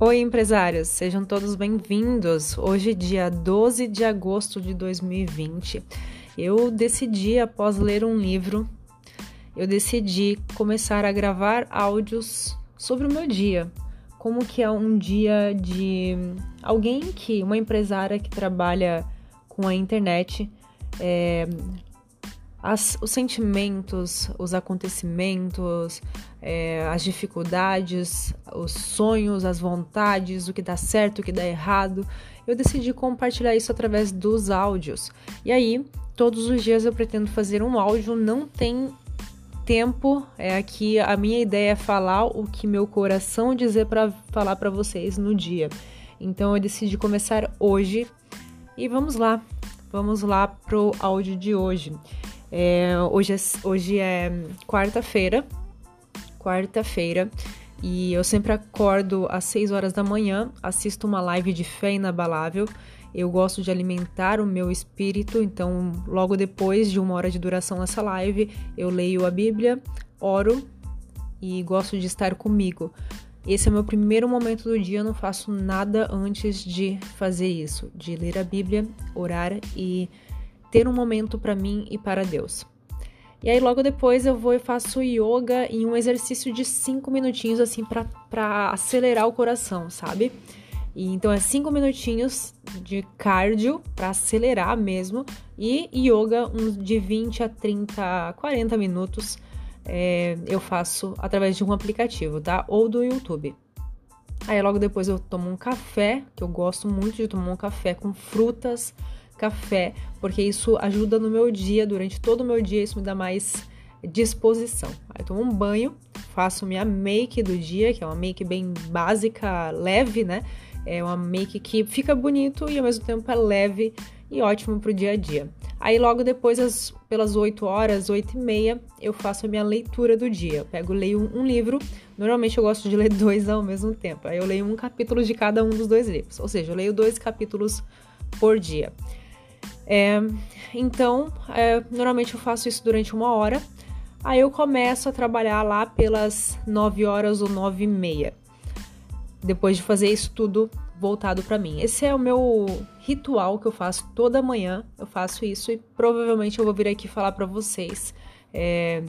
Oi, empresários, sejam todos bem-vindos. Hoje, dia 12 de agosto de 2020, eu decidi, após ler um livro, eu decidi começar a gravar áudios sobre o meu dia. Como que é um dia de alguém que, uma empresária que trabalha com a internet, é, as, os sentimentos, os acontecimentos, é, as dificuldades, os sonhos, as vontades, o que dá certo, o que dá errado. Eu decidi compartilhar isso através dos áudios. E aí, todos os dias eu pretendo fazer um áudio, não tem tempo. É aqui a minha ideia é falar o que meu coração dizer para falar para vocês no dia. Então eu decidi começar hoje e vamos lá. Vamos lá pro áudio de hoje. É, hoje é, hoje é quarta-feira, quarta-feira, e eu sempre acordo às 6 horas da manhã, assisto uma live de fé inabalável. Eu gosto de alimentar o meu espírito, então logo depois de uma hora de duração nessa live, eu leio a Bíblia, oro e gosto de estar comigo. Esse é o meu primeiro momento do dia, eu não faço nada antes de fazer isso, de ler a Bíblia, orar e ter um momento para mim e para Deus. E aí logo depois eu vou e faço yoga em um exercício de 5 minutinhos assim para acelerar o coração, sabe? E, então é 5 minutinhos de cardio para acelerar mesmo e yoga uns de 20 a 30, 40 minutos é, eu faço através de um aplicativo, tá? Ou do YouTube. Aí logo depois eu tomo um café, que eu gosto muito de tomar um café com frutas, café, porque isso ajuda no meu dia, durante todo o meu dia, isso me dá mais disposição. Aí eu tomo um banho, faço minha make do dia, que é uma make bem básica, leve, né? É uma make que fica bonito e ao mesmo tempo é leve e ótimo para o dia a dia. Aí logo depois, as, pelas 8 horas, 8 e meia, eu faço a minha leitura do dia. Eu pego, leio um, um, livro. Normalmente eu gosto de ler dois ao mesmo tempo. Aí eu leio um capítulo de cada um dos dois livros. Ou seja, eu leio dois capítulos por dia. É, então, é, normalmente eu faço isso durante uma hora. Aí eu começo a trabalhar lá pelas 9 horas ou 9 e meia. Depois de fazer isso tudo voltado para mim. Esse é o meu ritual que eu faço toda manhã. Eu faço isso e provavelmente eu vou vir aqui falar para vocês, é,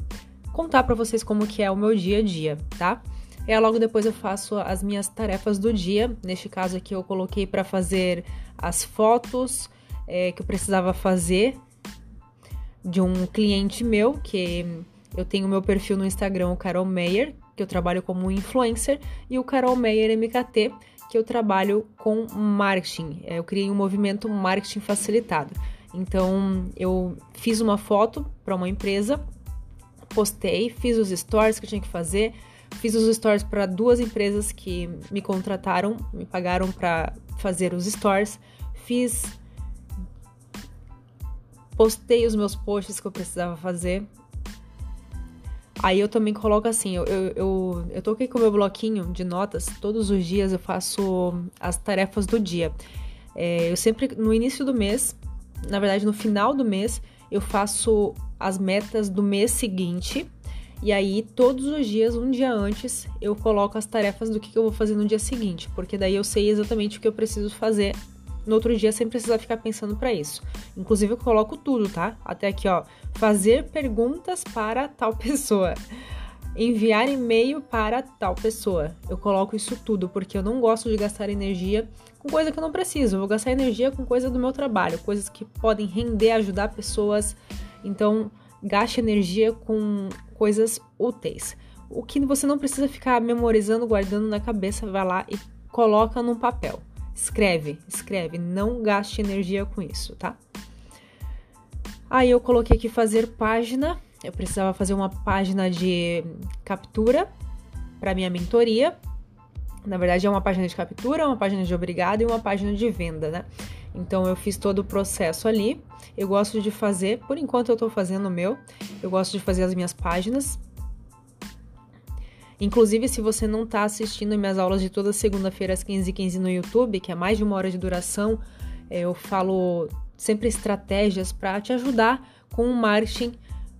contar para vocês como que é o meu dia a dia, tá? É logo depois eu faço as minhas tarefas do dia. Neste caso aqui eu coloquei para fazer as fotos é, que eu precisava fazer de um cliente meu, que eu tenho meu perfil no Instagram, o Carol Meyer, que eu trabalho como influencer, e o Carol Meyer MKT, que eu trabalho com marketing. É, eu criei um movimento marketing facilitado. Então, eu fiz uma foto para uma empresa, postei, fiz os stories que eu tinha que fazer, fiz os stories para duas empresas que me contrataram, me pagaram para fazer os stories, fiz postei os meus posts que eu precisava fazer. Aí eu também coloco assim, eu, eu, eu, eu tô aqui com o meu bloquinho de notas, todos os dias eu faço as tarefas do dia. É, eu sempre, no início do mês, na verdade no final do mês, eu faço as metas do mês seguinte. E aí, todos os dias, um dia antes, eu coloco as tarefas do que, que eu vou fazer no dia seguinte, porque daí eu sei exatamente o que eu preciso fazer no outro dia sem precisar ficar pensando para isso. Inclusive eu coloco tudo, tá? Até aqui, ó, fazer perguntas para tal pessoa. Enviar e-mail para tal pessoa. Eu coloco isso tudo porque eu não gosto de gastar energia com coisa que eu não preciso. Eu vou gastar energia com coisa do meu trabalho, coisas que podem render, ajudar pessoas. Então, gaste energia com coisas úteis. O que você não precisa ficar memorizando, guardando na cabeça, vai lá e coloca num papel. Escreve, escreve, não gaste energia com isso, tá? Aí eu coloquei aqui fazer página. Eu precisava fazer uma página de captura para minha mentoria. Na verdade, é uma página de captura, uma página de obrigado e uma página de venda, né? Então eu fiz todo o processo ali. Eu gosto de fazer, por enquanto eu tô fazendo o meu. Eu gosto de fazer as minhas páginas Inclusive, se você não está assistindo minhas aulas de toda segunda-feira às 15h15 no YouTube, que é mais de uma hora de duração, é, eu falo sempre estratégias para te ajudar com o marketing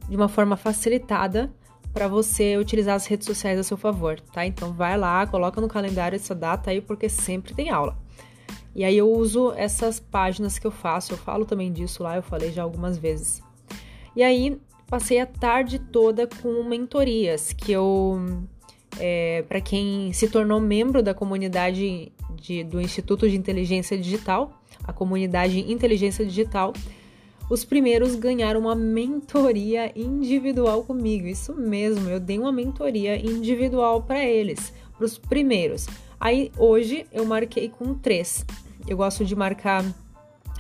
de uma forma facilitada para você utilizar as redes sociais a seu favor, tá? Então vai lá, coloca no calendário essa data aí porque sempre tem aula. E aí eu uso essas páginas que eu faço, eu falo também disso lá, eu falei já algumas vezes. E aí passei a tarde toda com mentorias que eu é, para quem se tornou membro da comunidade de, do Instituto de Inteligência Digital, a comunidade Inteligência Digital, os primeiros ganharam uma mentoria individual comigo. Isso mesmo, eu dei uma mentoria individual para eles, para os primeiros. Aí hoje eu marquei com três. Eu gosto de marcar,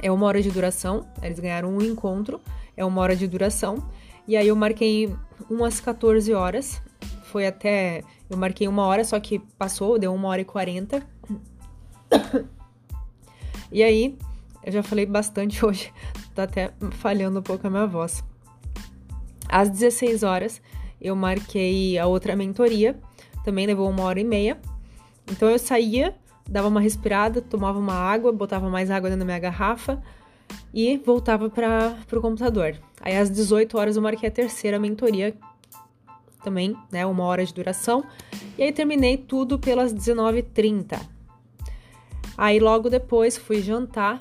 é uma hora de duração, eles ganharam um encontro, é uma hora de duração. E aí eu marquei umas 14 horas, foi até. Eu marquei uma hora, só que passou, deu uma hora e 40. E aí, eu já falei bastante hoje, tá até falhando um pouco a minha voz. Às 16 horas, eu marquei a outra mentoria, também levou uma hora e meia. Então eu saía, dava uma respirada, tomava uma água, botava mais água dentro da minha garrafa e voltava para o computador. Aí às 18 horas eu marquei a terceira mentoria, também, né, uma hora de duração. E aí terminei tudo pelas 19h30. Aí logo depois fui jantar,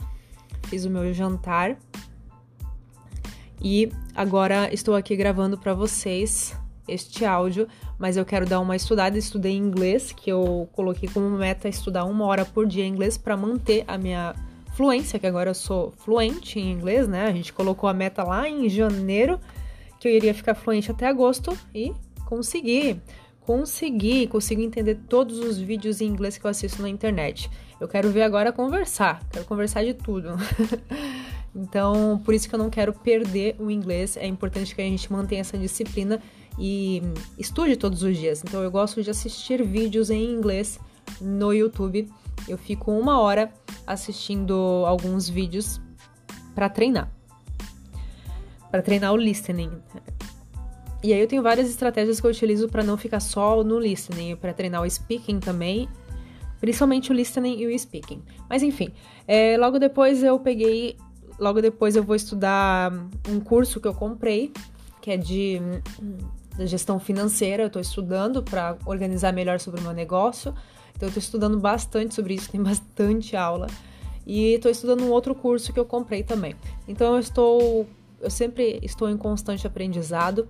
fiz o meu jantar. E agora estou aqui gravando para vocês este áudio, mas eu quero dar uma estudada. Estudei inglês, que eu coloquei como meta estudar uma hora por dia inglês para manter a minha fluência, que agora eu sou fluente em inglês, né? A gente colocou a meta lá em janeiro, que eu iria ficar fluente até agosto e consegui. Consegui, consigo entender todos os vídeos em inglês que eu assisto na internet. Eu quero ver agora conversar, quero conversar de tudo. então, por isso que eu não quero perder o inglês. É importante que a gente mantenha essa disciplina e estude todos os dias. Então, eu gosto de assistir vídeos em inglês no YouTube. Eu fico uma hora assistindo alguns vídeos para treinar. Para treinar o listening. E aí eu tenho várias estratégias que eu utilizo para não ficar só no listening, para treinar o speaking também, principalmente o listening e o speaking. Mas enfim, é, logo depois eu peguei, logo depois eu vou estudar um curso que eu comprei, que é de, de gestão financeira. Eu estou estudando para organizar melhor sobre o meu negócio. Então eu estou estudando bastante sobre isso, tem bastante aula. E estou estudando um outro curso que eu comprei também. Então eu estou, eu sempre estou em constante aprendizado.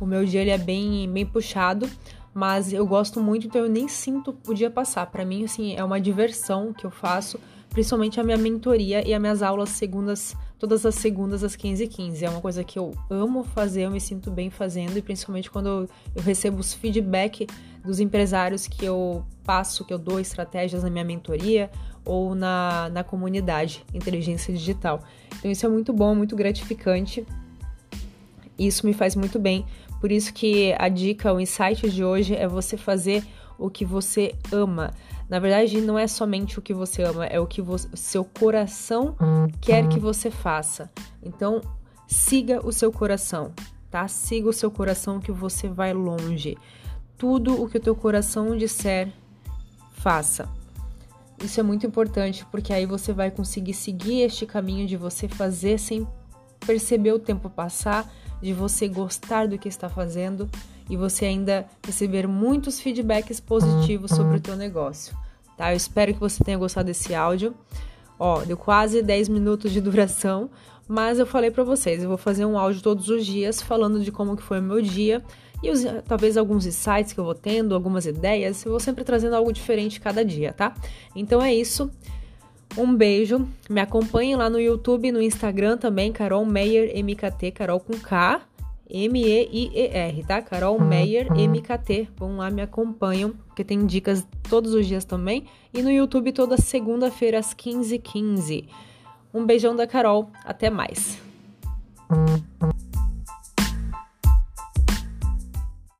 O meu dia ele é bem, bem puxado, mas eu gosto muito, então eu nem sinto o dia passar. Para mim, assim, é uma diversão que eu faço, principalmente a minha mentoria e as minhas aulas segundas, todas as segundas às 15h15. É uma coisa que eu amo fazer, eu me sinto bem fazendo, e principalmente quando eu, eu recebo os feedback dos empresários que eu passo, que eu dou estratégias na minha mentoria ou na, na comunidade Inteligência Digital. Então isso é muito bom, muito gratificante. Isso me faz muito bem, por isso que a dica, o insight de hoje é você fazer o que você ama. Na verdade, não é somente o que você ama, é o que o seu coração quer que você faça. Então, siga o seu coração, tá? Siga o seu coração que você vai longe. Tudo o que o teu coração disser, faça. Isso é muito importante porque aí você vai conseguir seguir este caminho de você fazer sem perceber o tempo passar de você gostar do que está fazendo e você ainda receber muitos feedbacks positivos sobre o teu negócio, tá? Eu espero que você tenha gostado desse áudio. Ó, deu quase 10 minutos de duração, mas eu falei para vocês, eu vou fazer um áudio todos os dias falando de como que foi o meu dia e os, talvez alguns insights que eu vou tendo, algumas ideias, eu vou sempre trazendo algo diferente cada dia, tá? Então é isso. Um beijo. Me acompanhem lá no YouTube, no Instagram também, Carol Meyer MKT, Carol com K, M-E-I-E-R, tá? Carol Meyer MKT. Vão lá, me acompanham, porque tem dicas todos os dias também. E no YouTube toda segunda-feira às 15h15. Um beijão da Carol. Até mais.